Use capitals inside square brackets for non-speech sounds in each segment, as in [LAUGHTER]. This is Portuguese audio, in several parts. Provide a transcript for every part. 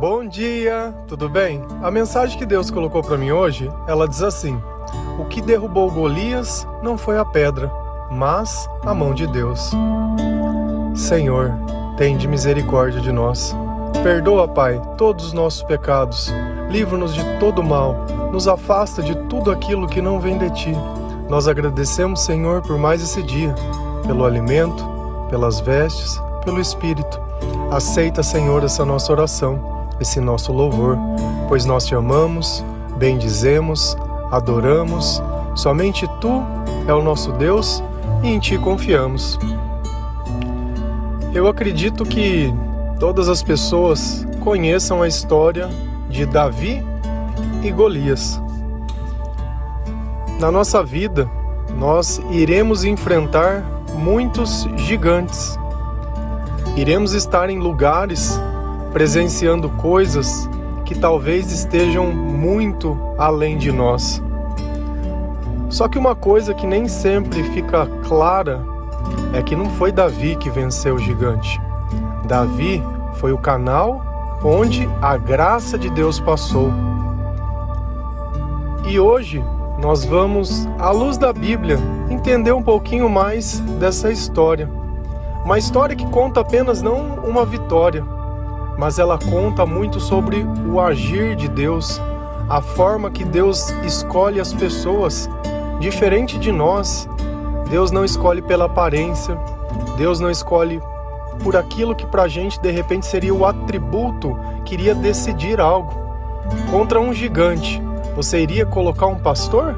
Bom dia, tudo bem? A mensagem que Deus colocou para mim hoje, ela diz assim: O que derrubou Golias não foi a pedra, mas a mão de Deus. Senhor, tende misericórdia de nós. Perdoa, Pai, todos os nossos pecados. Livra-nos de todo mal. Nos afasta de tudo aquilo que não vem de ti. Nós agradecemos, Senhor, por mais esse dia, pelo alimento, pelas vestes, pelo Espírito. Aceita, Senhor, essa nossa oração esse nosso louvor, pois nós te amamos, bendizemos, adoramos. Somente tu é o nosso Deus e em ti confiamos. Eu acredito que todas as pessoas conheçam a história de Davi e Golias. Na nossa vida, nós iremos enfrentar muitos gigantes. Iremos estar em lugares presenciando coisas que talvez estejam muito além de nós. Só que uma coisa que nem sempre fica clara é que não foi Davi que venceu o gigante. Davi foi o canal onde a graça de Deus passou. E hoje nós vamos, à luz da Bíblia, entender um pouquinho mais dessa história. Uma história que conta apenas não uma vitória, mas ela conta muito sobre o agir de Deus, a forma que Deus escolhe as pessoas, diferente de nós. Deus não escolhe pela aparência, Deus não escolhe por aquilo que para a gente de repente seria o atributo que iria decidir algo. Contra um gigante, você iria colocar um pastor?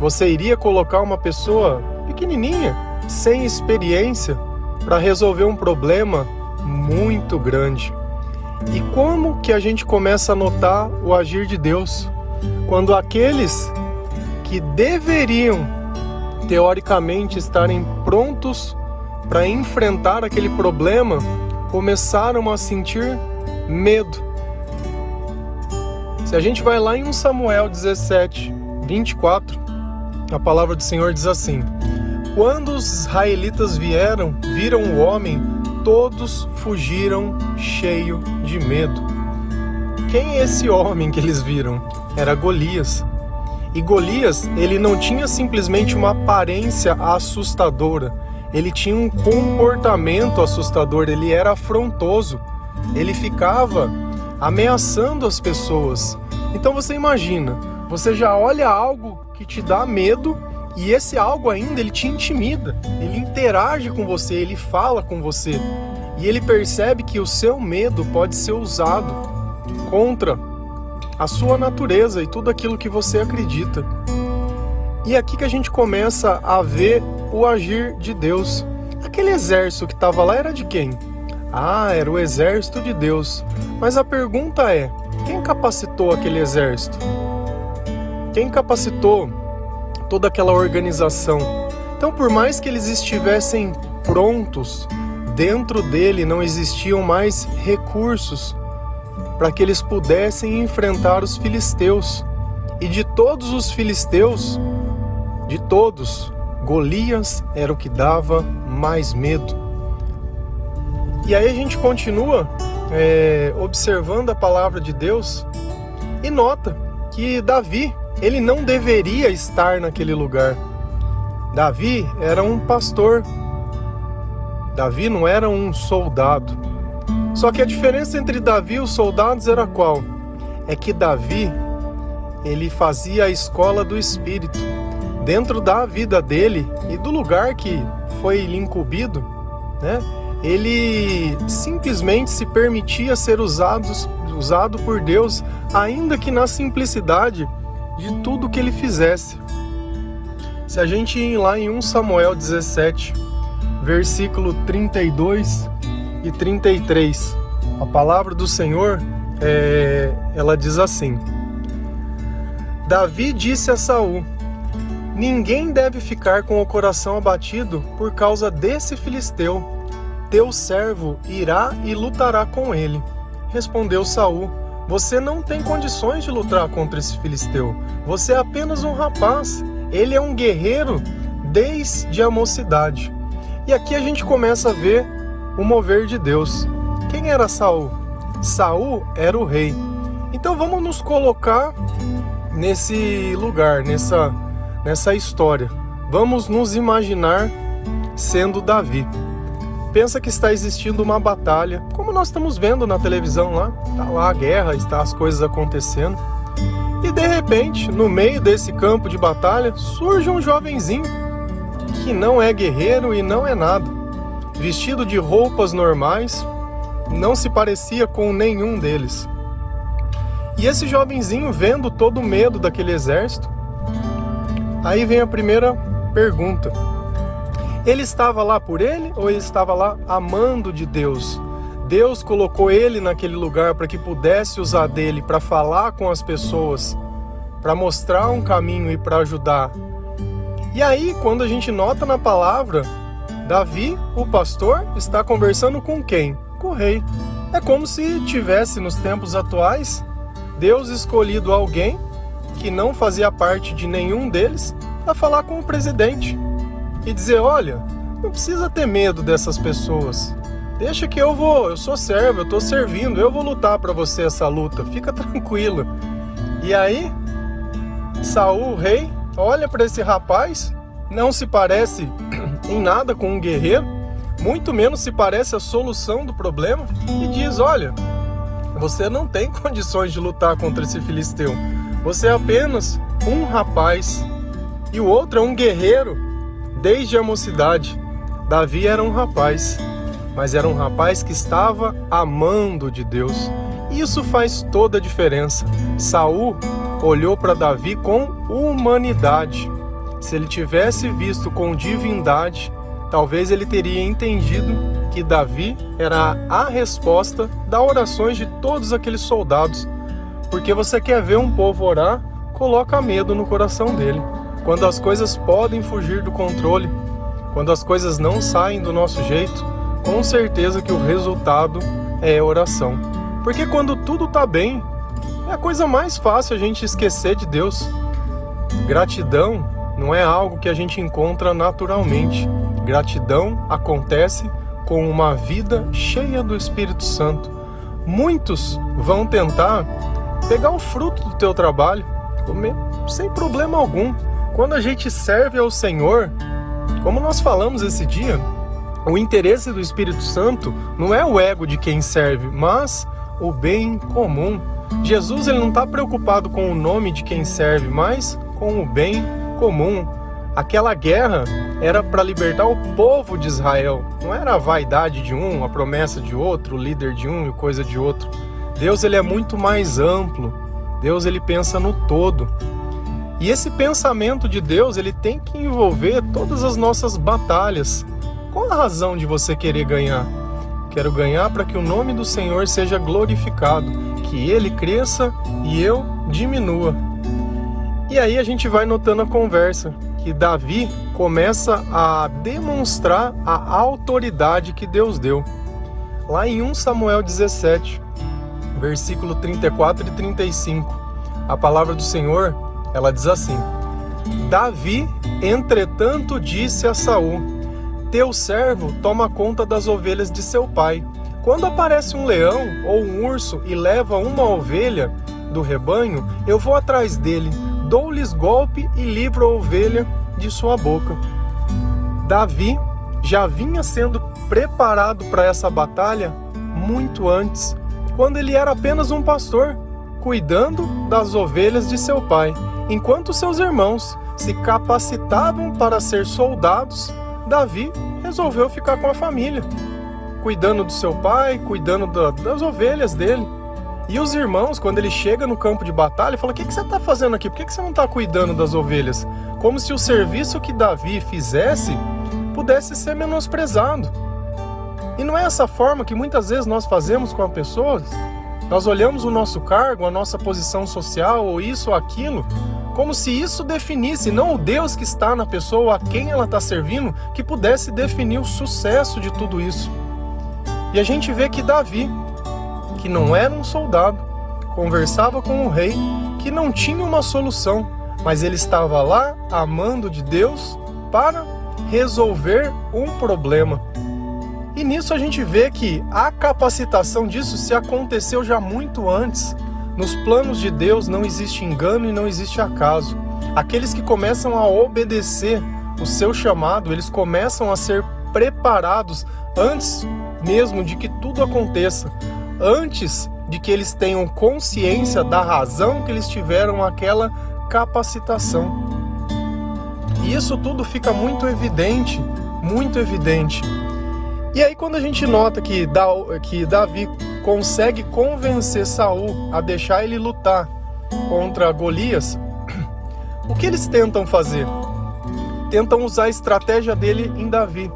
Você iria colocar uma pessoa pequenininha, sem experiência, para resolver um problema muito grande? E como que a gente começa a notar o agir de Deus? Quando aqueles que deveriam teoricamente estarem prontos para enfrentar aquele problema começaram a sentir medo. Se a gente vai lá em 1 Samuel 17, 24, a palavra do Senhor diz assim: Quando os israelitas vieram, viram o homem todos fugiram cheio de medo. Quem é esse homem que eles viram? Era Golias. E Golias, ele não tinha simplesmente uma aparência assustadora, ele tinha um comportamento assustador, ele era afrontoso, ele ficava ameaçando as pessoas. Então você imagina, você já olha algo que te dá medo e esse algo ainda ele te intimida, ele interage com você, ele fala com você e ele percebe que o seu medo pode ser usado contra a sua natureza e tudo aquilo que você acredita. E é aqui que a gente começa a ver o agir de Deus. Aquele exército que estava lá era de quem? Ah, era o exército de Deus. Mas a pergunta é: quem capacitou aquele exército? Quem capacitou toda aquela organização. Então, por mais que eles estivessem prontos, dentro dele não existiam mais recursos para que eles pudessem enfrentar os filisteus. E de todos os filisteus, de todos, Golias era o que dava mais medo. E aí a gente continua é, observando a palavra de Deus e nota que Davi ele não deveria estar naquele lugar. Davi era um pastor. Davi não era um soldado. Só que a diferença entre Davi e os soldados era qual? É que Davi ele fazia a escola do espírito dentro da vida dele e do lugar que foi lhe incumbido, né? Ele simplesmente se permitia ser usado, usado por Deus, ainda que na simplicidade de tudo que ele fizesse. Se a gente ir lá em 1 Samuel 17, versículo 32 e 33, a palavra do Senhor, é, ela diz assim: Davi disse a Saul: Ninguém deve ficar com o coração abatido por causa desse filisteu. Teu servo irá e lutará com ele. Respondeu Saul: você não tem condições de lutar contra esse filisteu. Você é apenas um rapaz. Ele é um guerreiro desde a mocidade. E aqui a gente começa a ver o mover de Deus. Quem era Saul? Saul era o rei. Então vamos nos colocar nesse lugar, nessa, nessa história. Vamos nos imaginar sendo Davi. Pensa que está existindo uma batalha, como nós estamos vendo na televisão lá, está lá a guerra, está as coisas acontecendo. E de repente, no meio desse campo de batalha, surge um jovenzinho que não é guerreiro e não é nada. Vestido de roupas normais, não se parecia com nenhum deles. E esse jovenzinho, vendo todo o medo daquele exército, aí vem a primeira pergunta: ele estava lá por ele ou ele estava lá amando de Deus? Deus colocou ele naquele lugar para que pudesse usar dele para falar com as pessoas, para mostrar um caminho e para ajudar. E aí, quando a gente nota na palavra, Davi, o pastor, está conversando com quem? Com o rei. É como se tivesse nos tempos atuais Deus escolhido alguém que não fazia parte de nenhum deles para falar com o presidente e dizer: olha, não precisa ter medo dessas pessoas. Deixa que eu vou, eu sou servo, eu estou servindo, eu vou lutar para você essa luta. Fica [LAUGHS] tranquilo. E aí, Saul, o rei, olha para esse rapaz, não se parece [CLEARS THROAT] em nada com um guerreiro, muito menos se parece a solução do problema e diz: "Olha, você não tem [LAUGHS] condições de lutar contra esse filisteu. Você é apenas um rapaz e o outro é um guerreiro desde a mocidade. Davi era um rapaz, mas era um rapaz que estava amando de Deus. Isso faz toda a diferença. Saul olhou para Davi com humanidade. Se ele tivesse visto com divindade, talvez ele teria entendido que Davi era a resposta das orações de todos aqueles soldados. Porque você quer ver um povo orar, coloca medo no coração dele quando as coisas podem fugir do controle, quando as coisas não saem do nosso jeito, com certeza que o resultado é oração. Porque quando tudo está bem, é a coisa mais fácil a gente esquecer de Deus. Gratidão não é algo que a gente encontra naturalmente. Gratidão acontece com uma vida cheia do Espírito Santo. Muitos vão tentar pegar o fruto do teu trabalho, comer sem problema algum. Quando a gente serve ao Senhor, como nós falamos esse dia, o interesse do Espírito Santo não é o ego de quem serve, mas o bem comum. Jesus ele não está preocupado com o nome de quem serve, mas com o bem comum. Aquela guerra era para libertar o povo de Israel, não era a vaidade de um, a promessa de outro, o líder de um e coisa de outro. Deus ele é muito mais amplo. Deus ele pensa no todo. E esse pensamento de Deus, ele tem que envolver todas as nossas batalhas. Qual a razão de você querer ganhar? Quero ganhar para que o nome do Senhor seja glorificado, que ele cresça e eu diminua. E aí a gente vai notando a conversa, que Davi começa a demonstrar a autoridade que Deus deu. Lá em 1 Samuel 17, versículo 34 e 35, a palavra do Senhor ela diz assim: Davi, entretanto, disse a Saul: Teu servo toma conta das ovelhas de seu pai. Quando aparece um leão ou um urso e leva uma ovelha do rebanho, eu vou atrás dele, dou-lhes golpe e livro a ovelha de sua boca. Davi já vinha sendo preparado para essa batalha muito antes, quando ele era apenas um pastor, cuidando das ovelhas de seu pai. Enquanto seus irmãos se capacitavam para ser soldados, Davi resolveu ficar com a família, cuidando do seu pai, cuidando da, das ovelhas dele. E os irmãos, quando ele chega no campo de batalha, falam: O que, que você está fazendo aqui? Por que, que você não está cuidando das ovelhas? Como se o serviço que Davi fizesse pudesse ser menosprezado. E não é essa forma que muitas vezes nós fazemos com as pessoas? Nós olhamos o nosso cargo, a nossa posição social, ou isso ou aquilo, como se isso definisse não o Deus que está na pessoa, a quem ela está servindo, que pudesse definir o sucesso de tudo isso. E a gente vê que Davi, que não era um soldado, conversava com o rei, que não tinha uma solução, mas ele estava lá amando de Deus para resolver um problema. E nisso a gente vê que a capacitação disso se aconteceu já muito antes. Nos planos de Deus não existe engano e não existe acaso. Aqueles que começam a obedecer o seu chamado, eles começam a ser preparados antes mesmo de que tudo aconteça, antes de que eles tenham consciência da razão que eles tiveram aquela capacitação. E isso tudo fica muito evidente, muito evidente. E aí quando a gente nota que, Davi consegue convencer Saul a deixar ele lutar contra Golias, o que eles tentam fazer? Tentam usar a estratégia dele em Davi.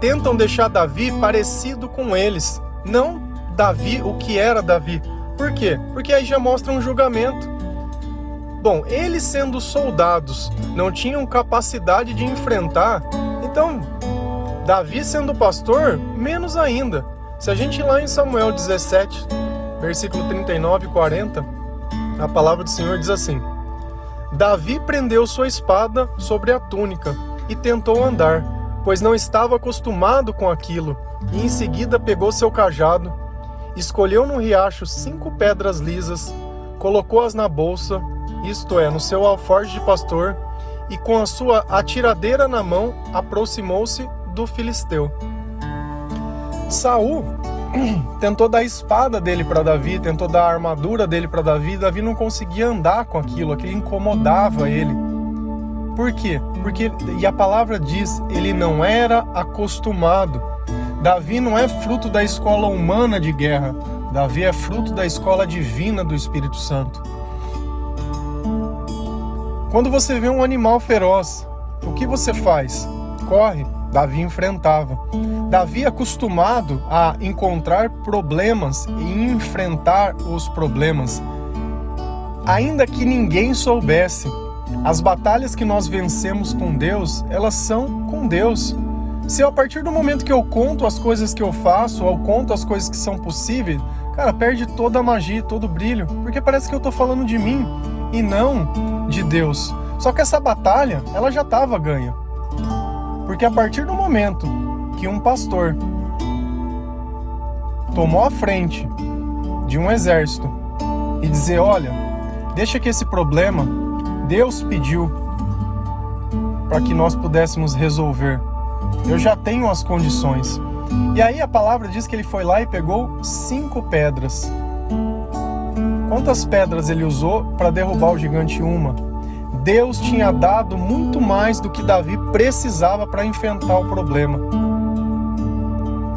Tentam deixar Davi parecido com eles, não Davi o que era Davi. Por quê? Porque aí já mostra um julgamento. Bom, eles sendo soldados não tinham capacidade de enfrentar, então Davi sendo pastor, menos ainda. Se a gente ir lá em Samuel 17, versículo 39 e 40, a palavra do Senhor diz assim: Davi prendeu sua espada sobre a túnica e tentou andar, pois não estava acostumado com aquilo, e em seguida pegou seu cajado, escolheu no riacho cinco pedras lisas, colocou-as na bolsa, isto é, no seu alforje de pastor, e com a sua atiradeira na mão aproximou-se do filisteu. Saul [CLEARS THROAT] tentou dar a espada dele para Davi, tentou dar a armadura dele para Davi. Davi não conseguia andar com aquilo, aquilo incomodava ele. Por quê? Porque e a palavra diz, ele não era acostumado. Davi não é fruto da escola humana de guerra. Davi é fruto da escola divina do Espírito Santo. Quando você vê um animal feroz, o que você faz? Corre. Davi enfrentava. Davi, acostumado a encontrar problemas e enfrentar os problemas, ainda que ninguém soubesse, as batalhas que nós vencemos com Deus, elas são com Deus. Se a partir do momento que eu conto as coisas que eu faço, ou conto as coisas que são possíveis, cara, perde toda a magia, todo o brilho, porque parece que eu estou falando de mim e não de Deus. Só que essa batalha, ela já estava ganha. Porque a partir do momento que um pastor tomou a frente de um exército e dizer: olha, deixa que esse problema Deus pediu para que nós pudéssemos resolver. Eu já tenho as condições. E aí a palavra diz que ele foi lá e pegou cinco pedras. Quantas pedras ele usou para derrubar o gigante? Uma. Deus tinha dado muito mais do que Davi precisava para enfrentar o problema.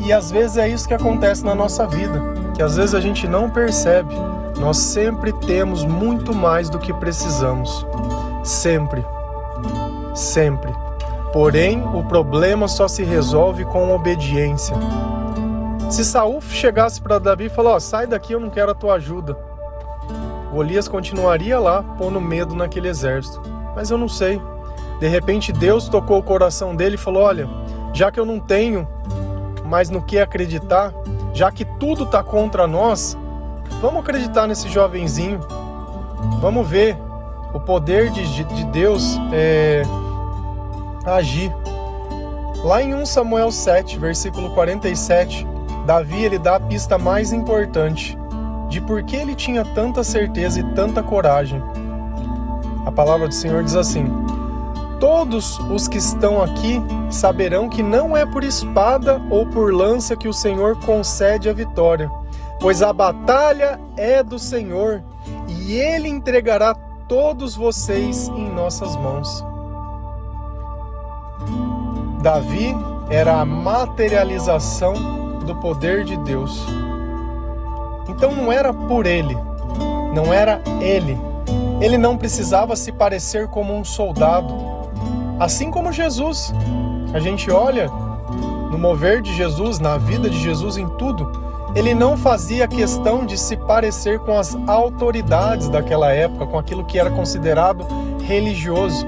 E às vezes é isso que acontece na nossa vida, que às vezes a gente não percebe. Nós sempre temos muito mais do que precisamos. Sempre. Sempre. Porém, o problema só se resolve com obediência. Se Saul chegasse para Davi e falou: oh, "Sai daqui, eu não quero a tua ajuda", Golias continuaria lá, pondo medo naquele exército. Mas eu não sei. De repente Deus tocou o coração dele e falou: Olha, já que eu não tenho mais no que acreditar, já que tudo está contra nós, vamos acreditar nesse jovenzinho. Vamos ver o poder de, de Deus é, agir. Lá em 1 Samuel 7, versículo 47, Davi ele dá a pista mais importante de por que ele tinha tanta certeza e tanta coragem. A palavra do Senhor diz assim: Todos os que estão aqui saberão que não é por espada ou por lança que o Senhor concede a vitória, pois a batalha é do Senhor e ele entregará todos vocês em nossas mãos. Davi era a materialização do poder de Deus. Então não era por ele, não era ele. Ele não precisava se parecer como um soldado. Assim como Jesus. A gente olha no mover de Jesus, na vida de Jesus, em tudo. Ele não fazia questão de se parecer com as autoridades daquela época, com aquilo que era considerado religioso.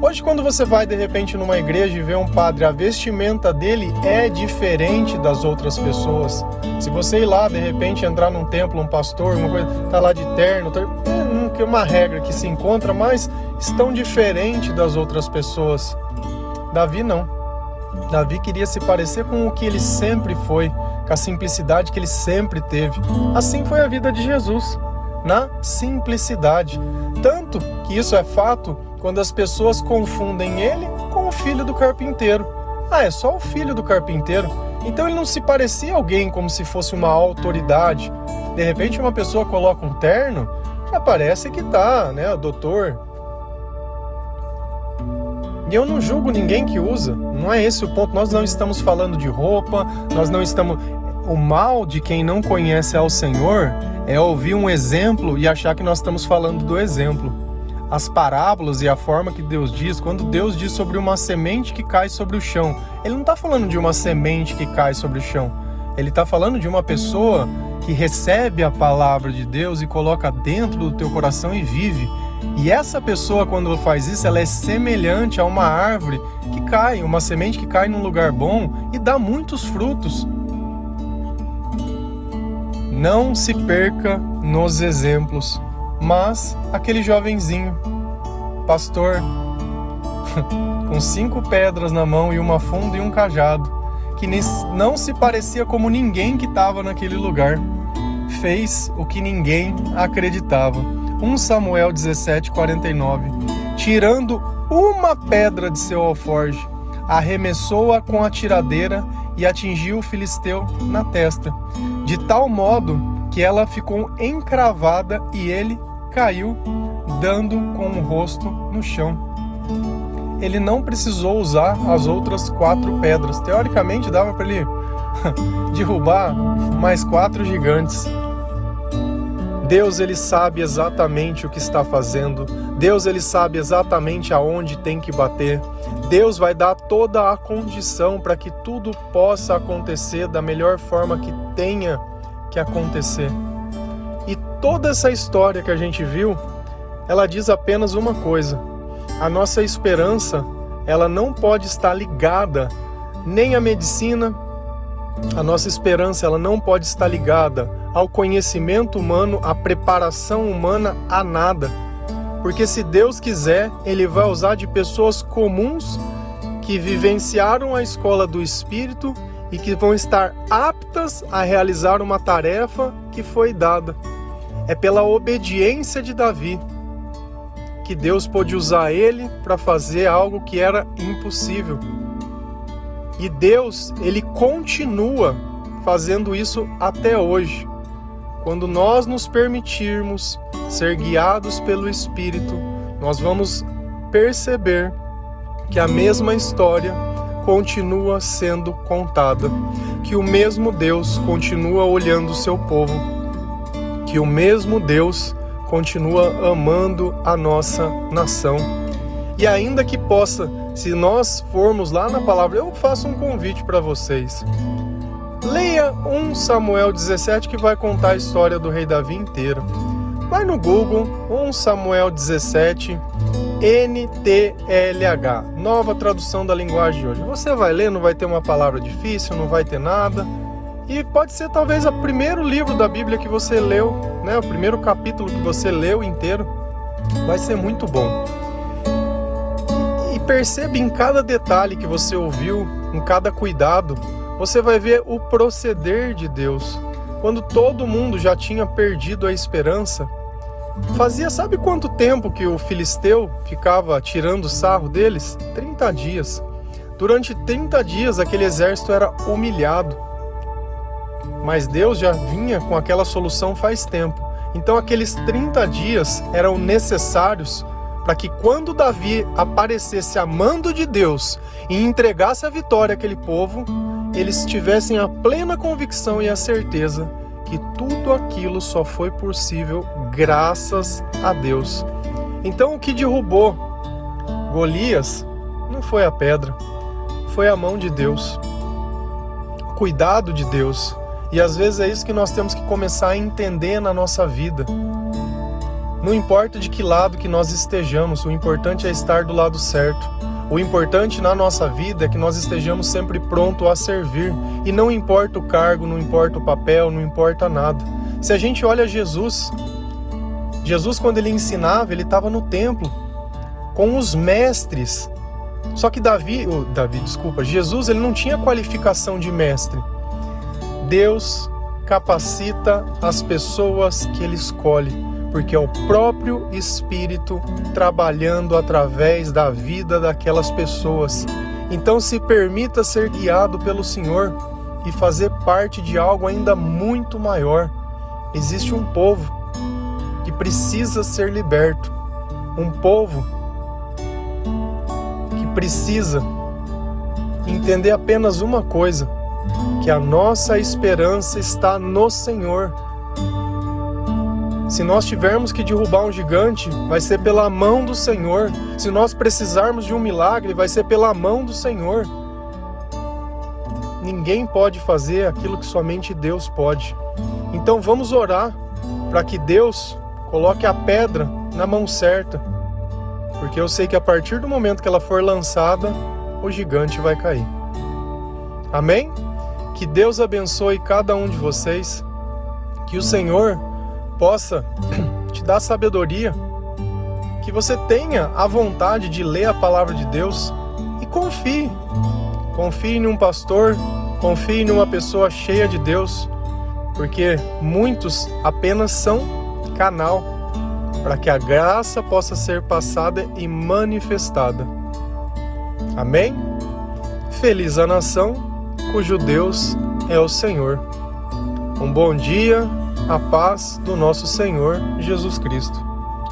Hoje, quando você vai de repente numa igreja e vê um padre, a vestimenta dele é diferente das outras pessoas. Se você ir lá de repente entrar num templo, um pastor, uma coisa, tá lá de terno, tá, é uma regra que se encontra, mas estão diferente das outras pessoas. Davi não. Davi queria se parecer com o que ele sempre foi, com a simplicidade que ele sempre teve. Assim foi a vida de Jesus, na simplicidade. Tanto que isso é fato quando as pessoas confundem ele com o filho do carpinteiro. Ah, é só o filho do carpinteiro. Então ele não se parecia alguém como se fosse uma autoridade. De repente uma pessoa coloca um terno, já parece que tá, né, doutor. E eu não julgo ninguém que usa. Não é esse o ponto. Nós não estamos falando de roupa, nós não estamos o mal de quem não conhece ao Senhor é ouvir um exemplo e achar que nós estamos falando do exemplo. As parábolas e a forma que Deus diz, quando Deus diz sobre uma semente que cai sobre o chão, Ele não está falando de uma semente que cai sobre o chão. Ele está falando de uma pessoa que recebe a palavra de Deus e coloca dentro do teu coração e vive. E essa pessoa, quando faz isso, ela é semelhante a uma árvore que cai, uma semente que cai num lugar bom e dá muitos frutos. Não se perca nos exemplos, mas aquele jovenzinho, pastor, [LAUGHS] com cinco pedras na mão e uma funda e um cajado, que não se parecia como ninguém que estava naquele lugar, fez o que ninguém acreditava. 1 Samuel 17, 49. Tirando uma pedra de seu alforge, arremessou-a com a tiradeira e atingiu o filisteu na testa, de tal modo que ela ficou encravada e ele caiu, dando com o rosto no chão. Ele não precisou usar as outras quatro pedras. Teoricamente dava para ele [LAUGHS] derrubar mais quatro gigantes. Deus ele sabe exatamente o que está fazendo. Deus ele sabe exatamente aonde tem que bater. Deus vai dar toda a condição para que tudo possa acontecer da melhor forma que tenha que acontecer. E toda essa história que a gente viu, ela diz apenas uma coisa: a nossa esperança, ela não pode estar ligada nem à medicina, a nossa esperança ela não pode estar ligada ao conhecimento humano, à preparação humana, a nada. Porque se Deus quiser, Ele vai usar de pessoas comuns que vivenciaram a escola do Espírito e que vão estar aptas a realizar uma tarefa que foi dada. É pela obediência de Davi que Deus pôde usar ele para fazer algo que era impossível. E Deus, ele continua fazendo isso até hoje. Quando nós nos permitirmos ser guiados pelo Espírito, nós vamos perceber que a mesma história continua sendo contada, que o mesmo Deus continua olhando o seu povo, que o mesmo Deus continua amando a nossa nação. E ainda que possa, se nós formos lá na palavra, eu faço um convite para vocês. Leia 1 Samuel 17 que vai contar a história do rei Davi inteira. Vai no Google, 1 Samuel 17, NTLH, nova tradução da linguagem de hoje. Você vai ler, não vai ter uma palavra difícil, não vai ter nada. E pode ser talvez o primeiro livro da Bíblia que você leu, né? O primeiro capítulo que você leu inteiro. Vai ser muito bom. E perceba em cada detalhe que você ouviu, em cada cuidado, você vai ver o proceder de Deus. Quando todo mundo já tinha perdido a esperança, fazia sabe quanto tempo que o filisteu ficava tirando sarro deles? 30 dias. Durante 30 dias aquele exército era humilhado. Mas Deus já vinha com aquela solução faz tempo. Então aqueles 30 dias eram necessários para que quando Davi aparecesse amando de Deus e entregasse a vitória àquele povo, eles tivessem a plena convicção e a certeza que tudo aquilo só foi possível graças a Deus. Então o que derrubou Golias não foi a pedra, foi a mão de Deus, o cuidado de Deus. E às vezes é isso que nós temos que começar a entender na nossa vida. Não importa de que lado que nós estejamos, o importante é estar do lado certo. O importante na nossa vida é que nós estejamos sempre prontos a servir. E não importa o cargo, não importa o papel, não importa nada. Se a gente olha Jesus, Jesus, quando ele ensinava, ele estava no templo com os mestres Só que Davi, oh, Davi, desculpa, Jesus, ele não tinha qualificação de mestre. Deus capacita as pessoas que ele escolhe, porque é o próprio Espírito trabalhando através da vida daquelas pessoas. Então se permita ser guiado pelo Senhor e fazer parte de algo ainda muito maior. Existe um povo que precisa ser liberto, um povo que precisa entender apenas uma coisa: que a nossa esperança está no Senhor. Se nós tivermos que derrubar um gigante, vai ser pela mão do Senhor. Se nós precisarmos de um milagre, vai ser pela mão do Senhor. Ninguém pode fazer aquilo que somente Deus pode. Então vamos orar para que Deus coloque a pedra na mão certa, porque eu sei que a partir do momento que ela for lançada, o gigante vai cair. Amém? Que Deus abençoe cada um de vocês, que o Senhor possa [CLEARS THROAT] te dar sabedoria, que você tenha a vontade de ler a palavra de Deus e confie. Confie em um pastor, confie em uma pessoa cheia de Deus porque muitos apenas são canal para que a graça possa ser passada e manifestada. Amém? Feliz a nação cujo Deus é o Senhor. Um bom dia, a paz do nosso Senhor Jesus Cristo.